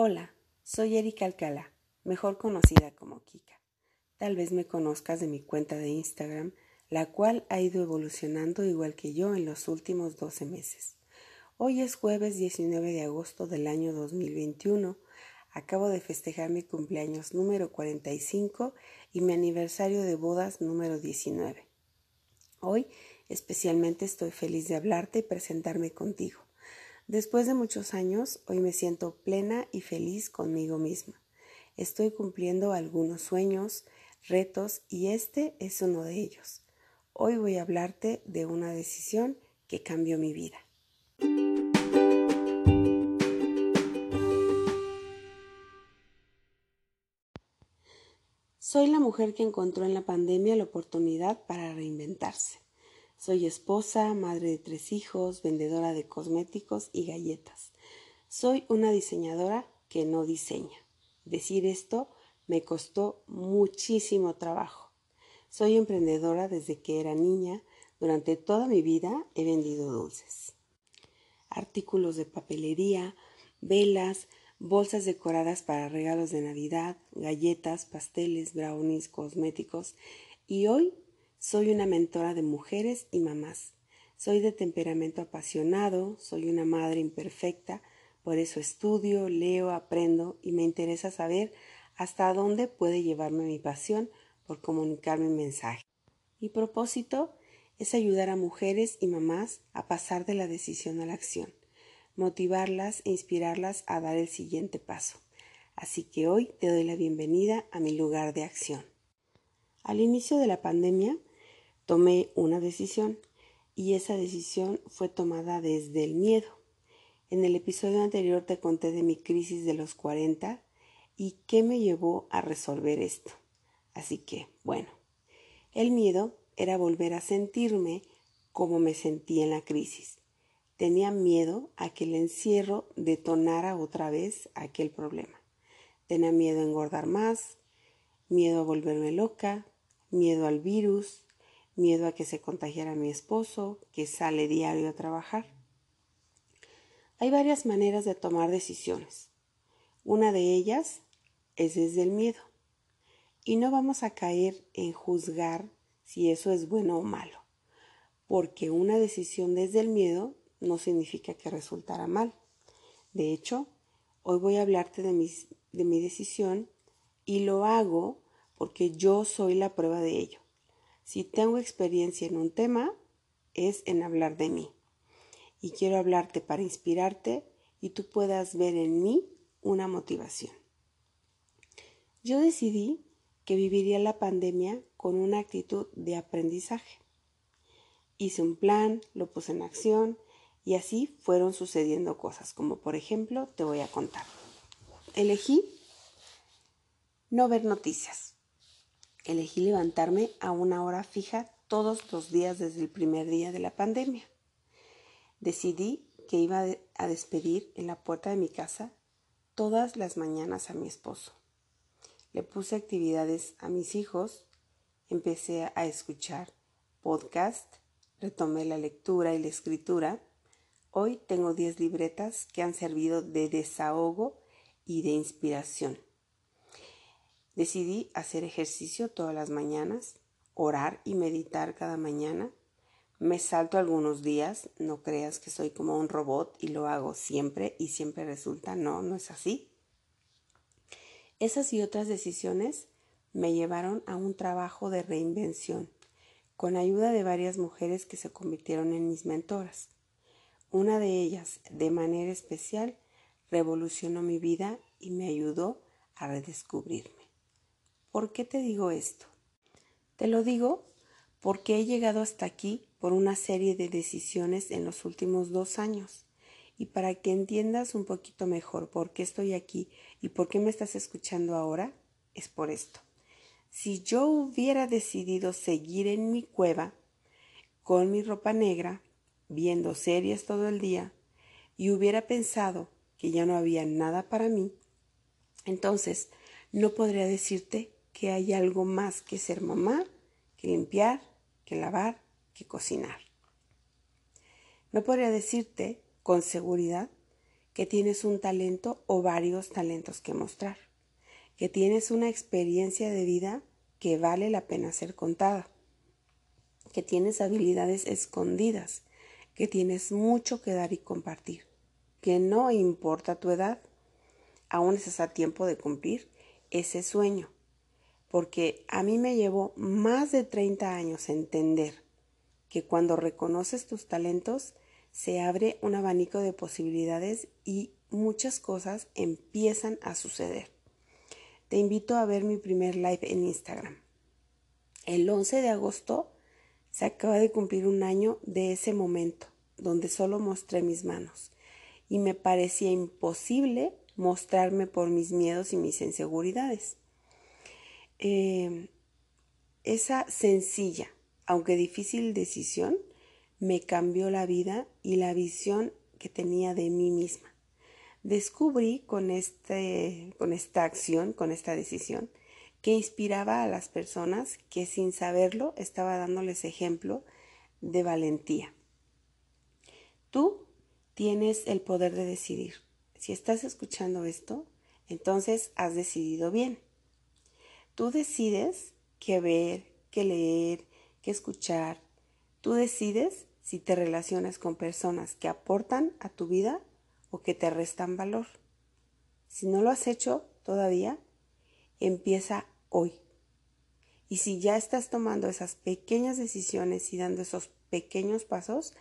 Hola, soy Erika Alcalá, mejor conocida como Kika. Tal vez me conozcas de mi cuenta de Instagram, la cual ha ido evolucionando igual que yo en los últimos 12 meses. Hoy es jueves 19 de agosto del año 2021. Acabo de festejar mi cumpleaños número 45 y mi aniversario de bodas número 19. Hoy especialmente estoy feliz de hablarte y presentarme contigo. Después de muchos años, hoy me siento plena y feliz conmigo misma. Estoy cumpliendo algunos sueños, retos y este es uno de ellos. Hoy voy a hablarte de una decisión que cambió mi vida. Soy la mujer que encontró en la pandemia la oportunidad para reinventarse. Soy esposa, madre de tres hijos, vendedora de cosméticos y galletas. Soy una diseñadora que no diseña. Decir esto me costó muchísimo trabajo. Soy emprendedora desde que era niña. Durante toda mi vida he vendido dulces. Artículos de papelería, velas, bolsas decoradas para regalos de Navidad, galletas, pasteles, brownies, cosméticos y hoy soy una mentora de mujeres y mamás. Soy de temperamento apasionado, soy una madre imperfecta, por eso estudio, leo, aprendo y me interesa saber hasta dónde puede llevarme mi pasión por comunicar mi mensaje. Mi propósito es ayudar a mujeres y mamás a pasar de la decisión a la acción, motivarlas e inspirarlas a dar el siguiente paso. Así que hoy te doy la bienvenida a mi lugar de acción. Al inicio de la pandemia, tomé una decisión y esa decisión fue tomada desde el miedo. En el episodio anterior te conté de mi crisis de los 40 y qué me llevó a resolver esto. Así que, bueno, el miedo era volver a sentirme como me sentí en la crisis. Tenía miedo a que el encierro detonara otra vez aquel problema. Tenía miedo a engordar más, miedo a volverme loca, miedo al virus, miedo a que se contagiara mi esposo, que sale diario a trabajar. Hay varias maneras de tomar decisiones. Una de ellas es desde el miedo. Y no vamos a caer en juzgar si eso es bueno o malo, porque una decisión desde el miedo no significa que resultara mal. De hecho, hoy voy a hablarte de, de mi decisión y lo hago porque yo soy la prueba de ello. Si tengo experiencia en un tema, es en hablar de mí. Y quiero hablarte para inspirarte y tú puedas ver en mí una motivación. Yo decidí que viviría la pandemia con una actitud de aprendizaje. Hice un plan, lo puse en acción y así fueron sucediendo cosas, como por ejemplo te voy a contar. Elegí no ver noticias elegí levantarme a una hora fija todos los días desde el primer día de la pandemia. Decidí que iba a despedir en la puerta de mi casa todas las mañanas a mi esposo. Le puse actividades a mis hijos, empecé a escuchar podcast, retomé la lectura y la escritura. Hoy tengo 10 libretas que han servido de desahogo y de inspiración. Decidí hacer ejercicio todas las mañanas, orar y meditar cada mañana. Me salto algunos días, no creas que soy como un robot y lo hago siempre y siempre resulta, no, no es así. Esas y otras decisiones me llevaron a un trabajo de reinvención, con ayuda de varias mujeres que se convirtieron en mis mentoras. Una de ellas, de manera especial, revolucionó mi vida y me ayudó a redescubrirme. ¿Por qué te digo esto? Te lo digo porque he llegado hasta aquí por una serie de decisiones en los últimos dos años. Y para que entiendas un poquito mejor por qué estoy aquí y por qué me estás escuchando ahora, es por esto. Si yo hubiera decidido seguir en mi cueva con mi ropa negra, viendo series todo el día, y hubiera pensado que ya no había nada para mí, entonces no podría decirte que hay algo más que ser mamá, que limpiar, que lavar, que cocinar. No podría decirte con seguridad que tienes un talento o varios talentos que mostrar, que tienes una experiencia de vida que vale la pena ser contada, que tienes habilidades escondidas, que tienes mucho que dar y compartir, que no importa tu edad, aún estás a tiempo de cumplir ese sueño, porque a mí me llevó más de 30 años entender que cuando reconoces tus talentos, se abre un abanico de posibilidades y muchas cosas empiezan a suceder. Te invito a ver mi primer live en Instagram. El 11 de agosto se acaba de cumplir un año de ese momento, donde solo mostré mis manos y me parecía imposible mostrarme por mis miedos y mis inseguridades. Eh, esa sencilla, aunque difícil decisión, me cambió la vida y la visión que tenía de mí misma. Descubrí con, este, con esta acción, con esta decisión, que inspiraba a las personas que sin saberlo estaba dándoles ejemplo de valentía. Tú tienes el poder de decidir. Si estás escuchando esto, entonces has decidido bien. Tú decides qué ver, qué leer, qué escuchar. Tú decides si te relacionas con personas que aportan a tu vida o que te restan valor. Si no lo has hecho todavía, empieza hoy. Y si ya estás tomando esas pequeñas decisiones y dando esos pequeños pasos,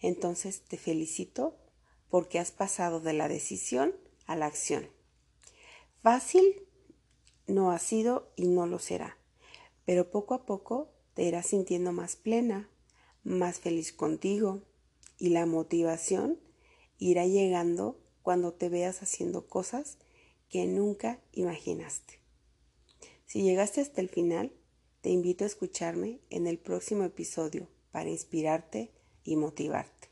entonces te felicito porque has pasado de la decisión a la acción. Fácil no ha sido y no lo será, pero poco a poco te irás sintiendo más plena, más feliz contigo y la motivación irá llegando cuando te veas haciendo cosas que nunca imaginaste. Si llegaste hasta el final, te invito a escucharme en el próximo episodio para inspirarte y motivarte.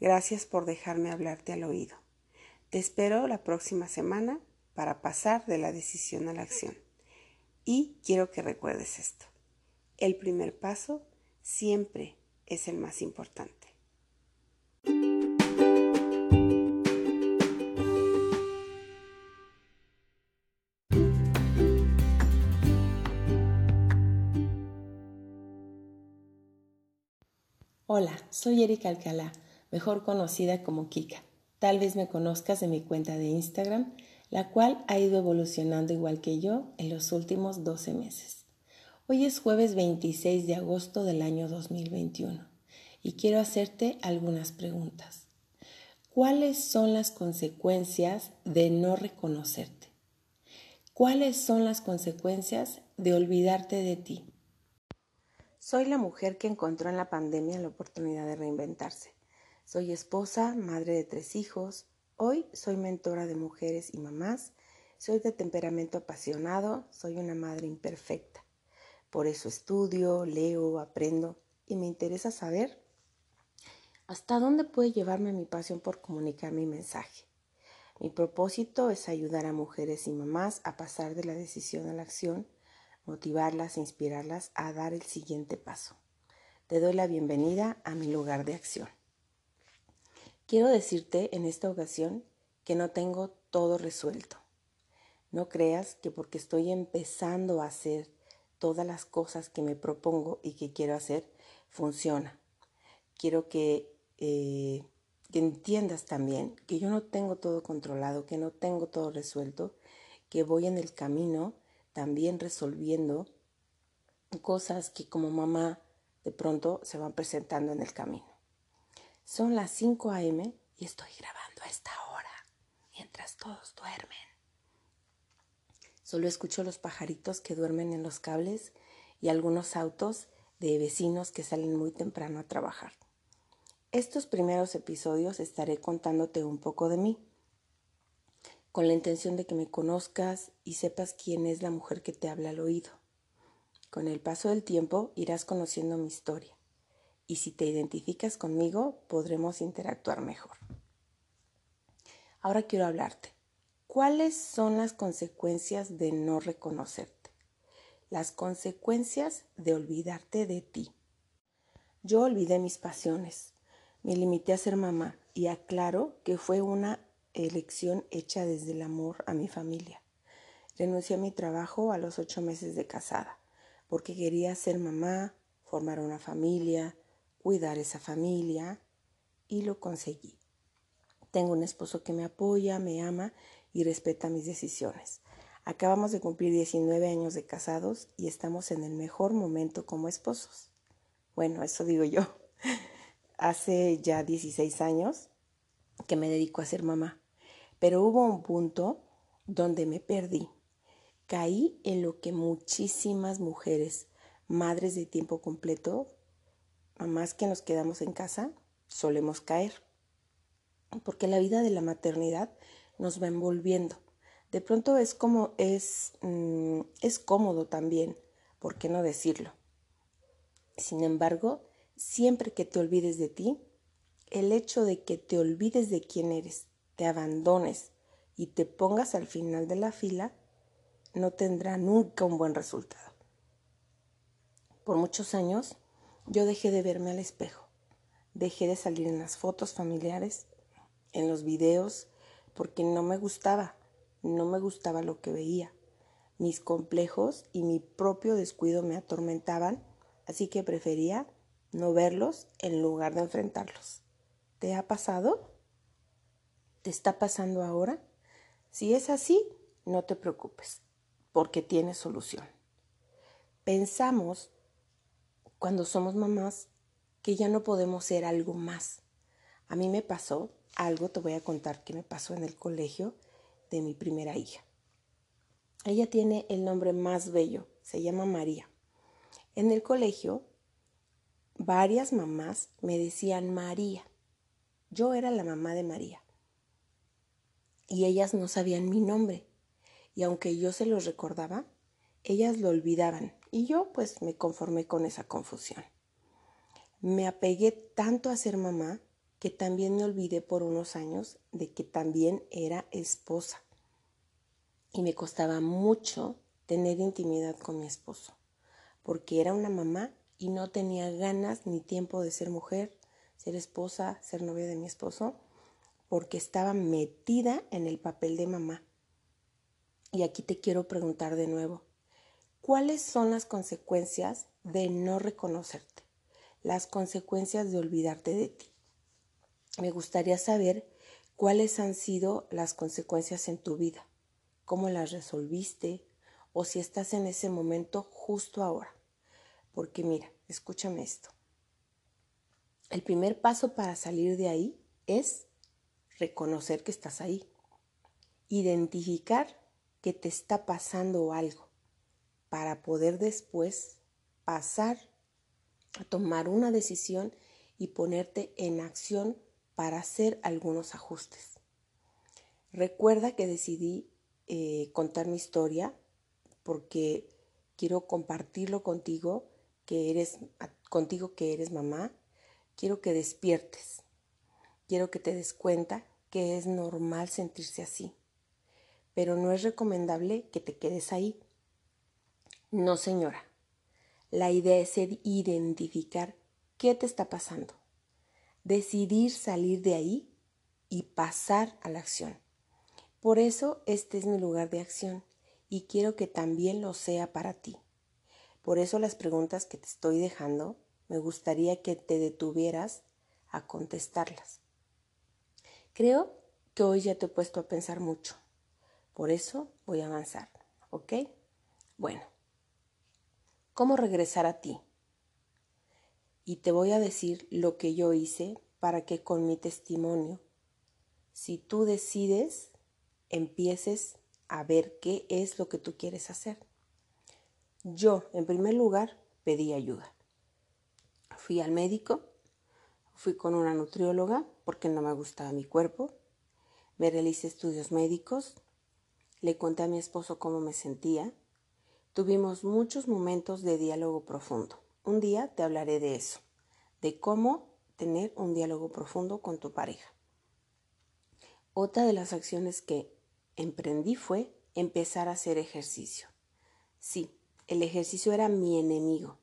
Gracias por dejarme hablarte al oído. Te espero la próxima semana para pasar de la decisión a la acción. Y quiero que recuerdes esto. El primer paso siempre es el más importante. Hola, soy Erika Alcalá, mejor conocida como Kika. Tal vez me conozcas de mi cuenta de Instagram, la cual ha ido evolucionando igual que yo en los últimos 12 meses. Hoy es jueves 26 de agosto del año 2021 y quiero hacerte algunas preguntas. ¿Cuáles son las consecuencias de no reconocerte? ¿Cuáles son las consecuencias de olvidarte de ti? Soy la mujer que encontró en la pandemia la oportunidad de reinventarse. Soy esposa, madre de tres hijos. Hoy soy mentora de mujeres y mamás. Soy de temperamento apasionado. Soy una madre imperfecta. Por eso estudio, leo, aprendo y me interesa saber hasta dónde puede llevarme mi pasión por comunicar mi mensaje. Mi propósito es ayudar a mujeres y mamás a pasar de la decisión a la acción, motivarlas e inspirarlas a dar el siguiente paso. Te doy la bienvenida a mi lugar de acción. Quiero decirte en esta ocasión que no tengo todo resuelto. No creas que porque estoy empezando a hacer todas las cosas que me propongo y que quiero hacer funciona. Quiero que, eh, que entiendas también que yo no tengo todo controlado, que no tengo todo resuelto, que voy en el camino también resolviendo cosas que como mamá de pronto se van presentando en el camino. Son las 5 a.m. y estoy grabando a esta hora, mientras todos duermen. Solo escucho los pajaritos que duermen en los cables y algunos autos de vecinos que salen muy temprano a trabajar. Estos primeros episodios estaré contándote un poco de mí, con la intención de que me conozcas y sepas quién es la mujer que te habla al oído. Con el paso del tiempo irás conociendo mi historia y si te identificas conmigo podremos interactuar mejor. Ahora quiero hablarte ¿Cuáles son las consecuencias de no reconocerte? Las consecuencias de olvidarte de ti. Yo olvidé mis pasiones, me limité a ser mamá y aclaro que fue una elección hecha desde el amor a mi familia. Renuncié a mi trabajo a los ocho meses de casada, porque quería ser mamá, formar una familia, cuidar esa familia, y lo conseguí. Tengo un esposo que me apoya, me ama y respeta mis decisiones. Acabamos de cumplir 19 años de casados y estamos en el mejor momento como esposos. Bueno, eso digo yo. Hace ya 16 años que me dedico a ser mamá, pero hubo un punto donde me perdí. Caí en lo que muchísimas mujeres, madres de tiempo completo, mamás que nos quedamos en casa, solemos caer porque la vida de la maternidad nos va envolviendo. De pronto es como es, mm, es cómodo también, ¿por qué no decirlo? Sin embargo, siempre que te olvides de ti, el hecho de que te olvides de quién eres, te abandones y te pongas al final de la fila, no tendrá nunca un buen resultado. Por muchos años yo dejé de verme al espejo, dejé de salir en las fotos familiares en los videos porque no me gustaba, no me gustaba lo que veía. Mis complejos y mi propio descuido me atormentaban, así que prefería no verlos en lugar de enfrentarlos. ¿Te ha pasado? ¿Te está pasando ahora? Si es así, no te preocupes, porque tiene solución. Pensamos, cuando somos mamás, que ya no podemos ser algo más. A mí me pasó algo te voy a contar que me pasó en el colegio de mi primera hija. Ella tiene el nombre más bello, se llama María. En el colegio, varias mamás me decían María. Yo era la mamá de María. Y ellas no sabían mi nombre. Y aunque yo se los recordaba, ellas lo olvidaban. Y yo pues me conformé con esa confusión. Me apegué tanto a ser mamá que también me olvidé por unos años de que también era esposa. Y me costaba mucho tener intimidad con mi esposo, porque era una mamá y no tenía ganas ni tiempo de ser mujer, ser esposa, ser novia de mi esposo, porque estaba metida en el papel de mamá. Y aquí te quiero preguntar de nuevo, ¿cuáles son las consecuencias de no reconocerte? Las consecuencias de olvidarte de ti me gustaría saber cuáles han sido las consecuencias en tu vida, cómo las resolviste o si estás en ese momento justo ahora. Porque mira, escúchame esto. El primer paso para salir de ahí es reconocer que estás ahí, identificar que te está pasando algo para poder después pasar a tomar una decisión y ponerte en acción para hacer algunos ajustes. Recuerda que decidí eh, contar mi historia porque quiero compartirlo contigo, que eres contigo que eres mamá. Quiero que despiertes. Quiero que te des cuenta que es normal sentirse así. Pero no es recomendable que te quedes ahí. No, señora. La idea es identificar qué te está pasando decidir salir de ahí y pasar a la acción. Por eso este es mi lugar de acción y quiero que también lo sea para ti. Por eso las preguntas que te estoy dejando me gustaría que te detuvieras a contestarlas. Creo que hoy ya te he puesto a pensar mucho. Por eso voy a avanzar, ¿ok? Bueno, ¿cómo regresar a ti? y te voy a decir lo que yo hice para que con mi testimonio, si tú decides, empieces a ver qué es lo que tú quieres hacer. Yo, en primer lugar, pedí ayuda. Fui al médico, fui con una nutrióloga porque no me gustaba mi cuerpo, me realicé estudios médicos, le conté a mi esposo cómo me sentía, tuvimos muchos momentos de diálogo profundo. Un día te hablaré de eso, de cómo tener un diálogo profundo con tu pareja. Otra de las acciones que emprendí fue empezar a hacer ejercicio. Sí, el ejercicio era mi enemigo.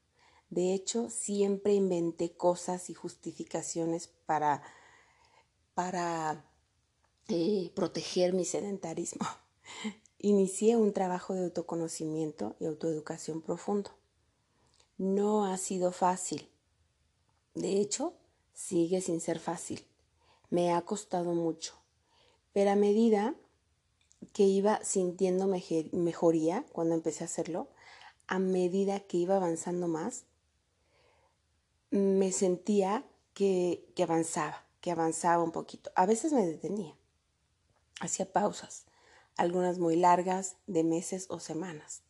De hecho, siempre inventé cosas y justificaciones para, para eh, proteger mi sedentarismo. Inicié un trabajo de autoconocimiento y autoeducación profundo. No ha sido fácil. De hecho, sigue sin ser fácil. Me ha costado mucho. Pero a medida que iba sintiendo mejoría cuando empecé a hacerlo, a medida que iba avanzando más, me sentía que, que avanzaba, que avanzaba un poquito. A veces me detenía, hacía pausas, algunas muy largas, de meses o semanas.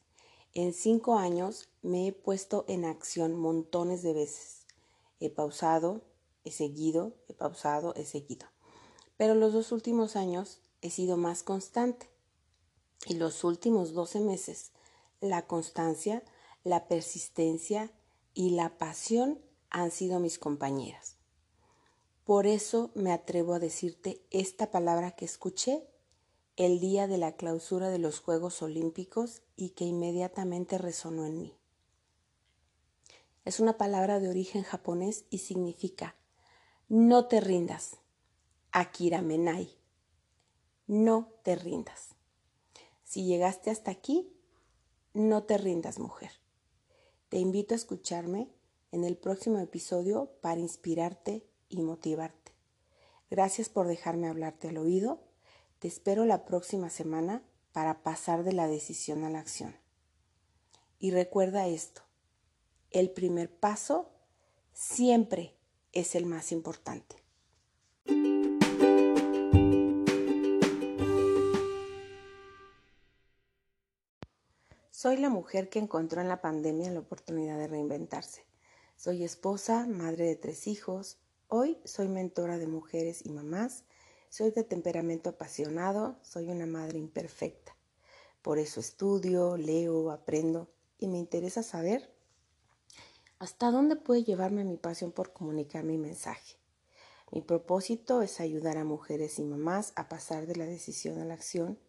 En cinco años me he puesto en acción montones de veces. He pausado, he seguido, he pausado, he seguido. Pero los dos últimos años he sido más constante. Y los últimos 12 meses, la constancia, la persistencia y la pasión han sido mis compañeras. Por eso me atrevo a decirte esta palabra que escuché el día de la clausura de los Juegos Olímpicos y que inmediatamente resonó en mí. Es una palabra de origen japonés y significa no te rindas. Akira Menai. No te rindas. Si llegaste hasta aquí, no te rindas, mujer. Te invito a escucharme en el próximo episodio para inspirarte y motivarte. Gracias por dejarme hablarte al oído. Te espero la próxima semana para pasar de la decisión a la acción. Y recuerda esto, el primer paso siempre es el más importante. Soy la mujer que encontró en la pandemia la oportunidad de reinventarse. Soy esposa, madre de tres hijos. Hoy soy mentora de mujeres y mamás. Soy de temperamento apasionado. Soy una madre imperfecta. Por eso estudio, leo, aprendo y me interesa saber hasta dónde puede llevarme mi pasión por comunicar mi mensaje. Mi propósito es ayudar a mujeres y mamás a pasar de la decisión a la acción,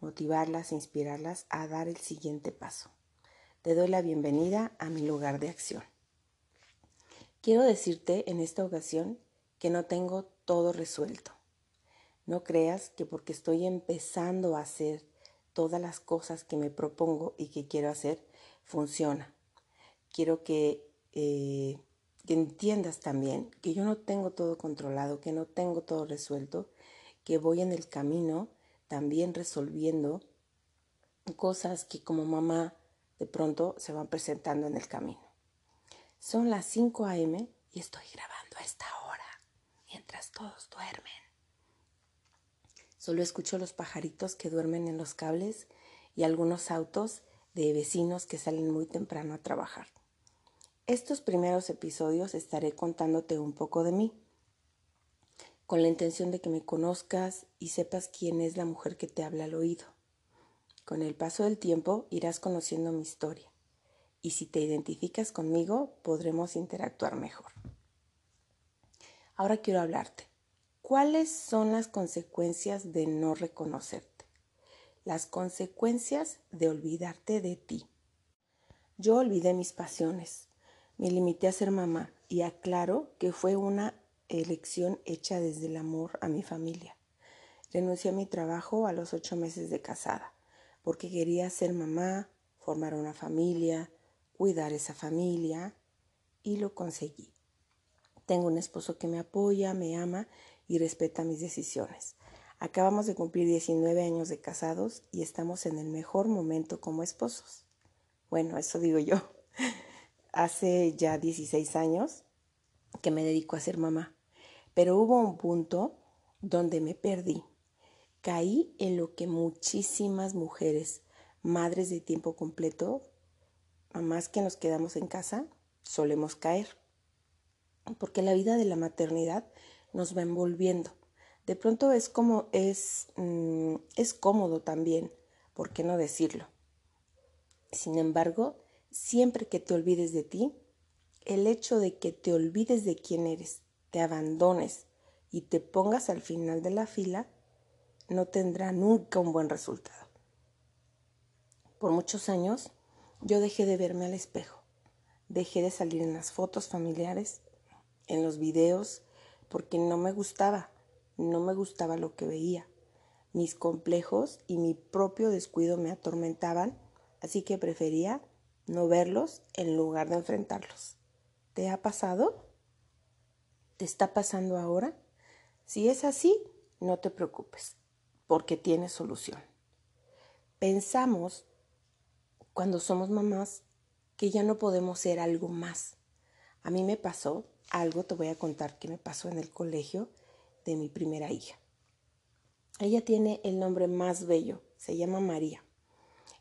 motivarlas, inspirarlas a dar el siguiente paso. Te doy la bienvenida a mi lugar de acción. Quiero decirte en esta ocasión que no tengo todo resuelto. No creas que porque estoy empezando a hacer todas las cosas que me propongo y que quiero hacer, funciona. Quiero que, eh, que entiendas también que yo no tengo todo controlado, que no tengo todo resuelto, que voy en el camino también resolviendo cosas que como mamá de pronto se van presentando en el camino. Son las 5 a.m. y estoy grabando a esta hora, mientras todos duermen. Solo escucho los pajaritos que duermen en los cables y algunos autos de vecinos que salen muy temprano a trabajar. Estos primeros episodios estaré contándote un poco de mí, con la intención de que me conozcas y sepas quién es la mujer que te habla al oído. Con el paso del tiempo irás conociendo mi historia y si te identificas conmigo podremos interactuar mejor. Ahora quiero hablarte. ¿Cuáles son las consecuencias de no reconocerte? Las consecuencias de olvidarte de ti. Yo olvidé mis pasiones, me limité a ser mamá y aclaro que fue una elección hecha desde el amor a mi familia. Renuncié a mi trabajo a los ocho meses de casada porque quería ser mamá, formar una familia, cuidar esa familia y lo conseguí. Tengo un esposo que me apoya, me ama y respeta mis decisiones. Acabamos de cumplir 19 años de casados y estamos en el mejor momento como esposos. Bueno, eso digo yo. Hace ya 16 años que me dedico a ser mamá, pero hubo un punto donde me perdí. Caí en lo que muchísimas mujeres, madres de tiempo completo, más que nos quedamos en casa, solemos caer. Porque la vida de la maternidad nos va envolviendo. De pronto es como es, mm, es cómodo también, ¿por qué no decirlo? Sin embargo, siempre que te olvides de ti, el hecho de que te olvides de quién eres, te abandones y te pongas al final de la fila, no tendrá nunca un buen resultado. Por muchos años yo dejé de verme al espejo, dejé de salir en las fotos familiares, en los videos, porque no me gustaba, no me gustaba lo que veía. Mis complejos y mi propio descuido me atormentaban, así que prefería no verlos en lugar de enfrentarlos. ¿Te ha pasado? ¿Te está pasando ahora? Si es así, no te preocupes, porque tiene solución. Pensamos, cuando somos mamás, que ya no podemos ser algo más. A mí me pasó algo, te voy a contar que me pasó en el colegio de mi primera hija. Ella tiene el nombre más bello, se llama María.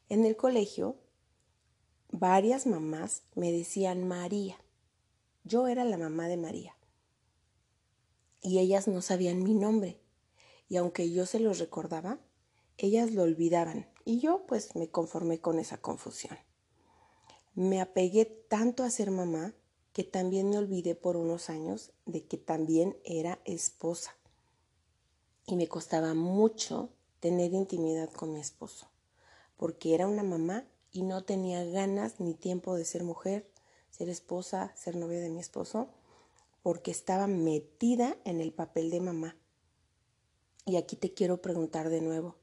En el colegio, varias mamás me decían María. Yo era la mamá de María. Y ellas no sabían mi nombre. Y aunque yo se los recordaba, ellas lo olvidaban. Y yo pues me conformé con esa confusión. Me apegué tanto a ser mamá que también me olvidé por unos años de que también era esposa. Y me costaba mucho tener intimidad con mi esposo, porque era una mamá y no tenía ganas ni tiempo de ser mujer, ser esposa, ser novia de mi esposo, porque estaba metida en el papel de mamá. Y aquí te quiero preguntar de nuevo,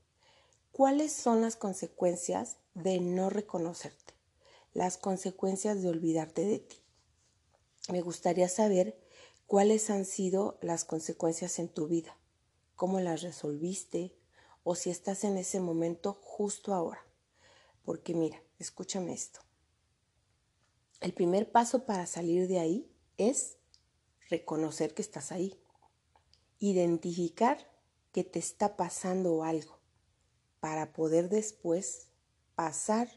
¿cuáles son las consecuencias de no reconocerte? Las consecuencias de olvidarte de ti me gustaría saber cuáles han sido las consecuencias en tu vida, cómo las resolviste o si estás en ese momento justo ahora. Porque mira, escúchame esto. El primer paso para salir de ahí es reconocer que estás ahí, identificar que te está pasando algo para poder después pasar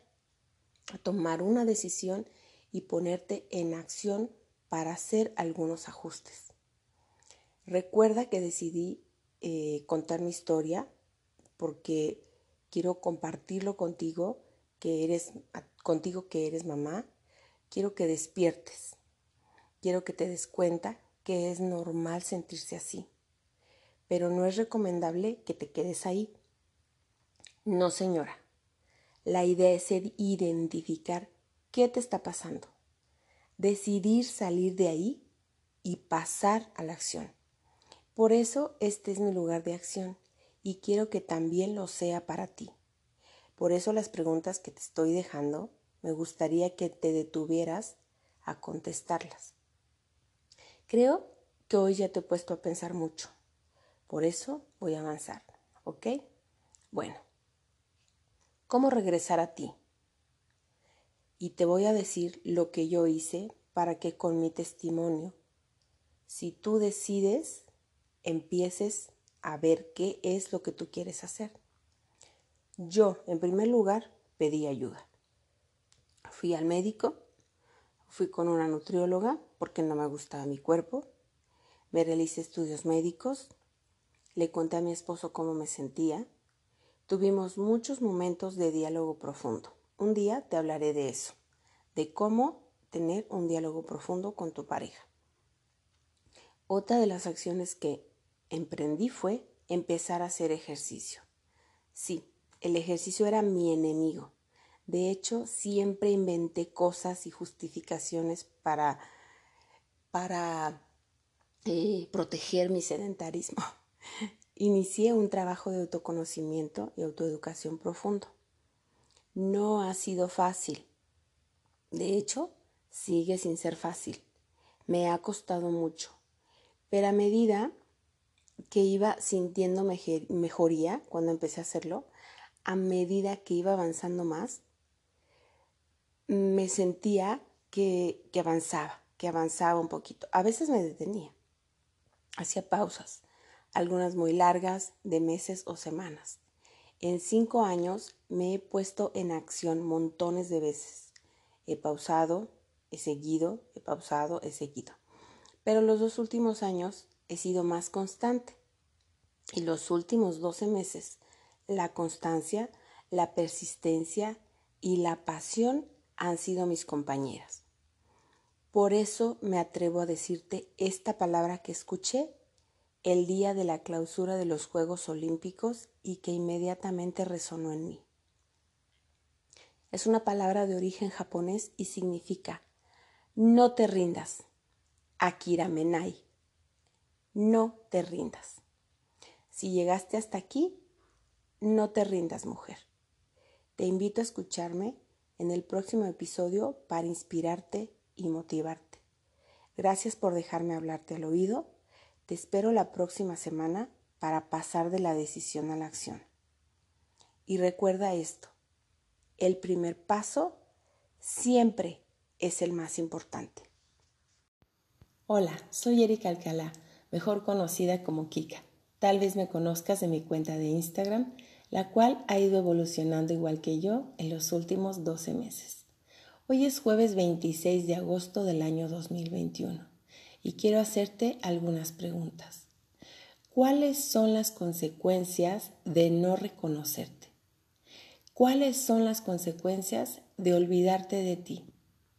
a tomar una decisión y ponerte en acción para hacer algunos ajustes. Recuerda que decidí eh, contar mi historia porque quiero compartirlo contigo, que eres contigo que eres mamá. Quiero que despiertes. Quiero que te des cuenta que es normal sentirse así. Pero no es recomendable que te quedes ahí. No, señora. La idea es identificar qué te está pasando decidir salir de ahí y pasar a la acción. Por eso este es mi lugar de acción y quiero que también lo sea para ti. Por eso las preguntas que te estoy dejando, me gustaría que te detuvieras a contestarlas. Creo que hoy ya te he puesto a pensar mucho. Por eso voy a avanzar, ¿ok? Bueno, ¿cómo regresar a ti? Y te voy a decir lo que yo hice para que con mi testimonio, si tú decides, empieces a ver qué es lo que tú quieres hacer. Yo, en primer lugar, pedí ayuda. Fui al médico, fui con una nutrióloga porque no me gustaba mi cuerpo, me realicé estudios médicos, le conté a mi esposo cómo me sentía, tuvimos muchos momentos de diálogo profundo. Un día te hablaré de eso, de cómo tener un diálogo profundo con tu pareja. Otra de las acciones que emprendí fue empezar a hacer ejercicio. Sí, el ejercicio era mi enemigo. De hecho, siempre inventé cosas y justificaciones para, para eh, proteger mi sedentarismo. Inicié un trabajo de autoconocimiento y autoeducación profundo. No ha sido fácil. De hecho, sigue sin ser fácil. Me ha costado mucho. Pero a medida que iba sintiendo mejoría cuando empecé a hacerlo, a medida que iba avanzando más, me sentía que, avanzaba, que avanzaba un poquito. A veces me detenía, hacía pausas, algunas muy largas, de meses o semanas. En cinco años me he puesto en acción montones de veces. He pausado, he seguido, he pausado, he seguido. Pero los dos últimos años he sido más constante. Y los últimos 12 meses, la constancia, la persistencia y la pasión han sido mis compañeras. Por eso me atrevo a decirte esta palabra que escuché el día de la clausura de los Juegos Olímpicos y que inmediatamente resonó en mí. Es una palabra de origen japonés y significa no te rindas. Akira Menai. No te rindas. Si llegaste hasta aquí, No te rindas, mujer. Te invito a escucharme en el próximo episodio para inspirarte y motivarte. Gracias por dejarme hablarte al oído. Te espero la próxima semana para pasar de la decisión a la acción. Y recuerda esto, el primer paso siempre es el más importante. Hola, soy Erika Alcalá, mejor conocida como Kika. Tal vez me conozcas de mi cuenta de Instagram, la cual ha ido evolucionando igual que yo en los últimos 12 meses. Hoy es jueves 26 de agosto del año 2021 y quiero hacerte algunas preguntas. ¿Cuáles son las consecuencias de no reconocerte? ¿Cuáles son las consecuencias de olvidarte de ti?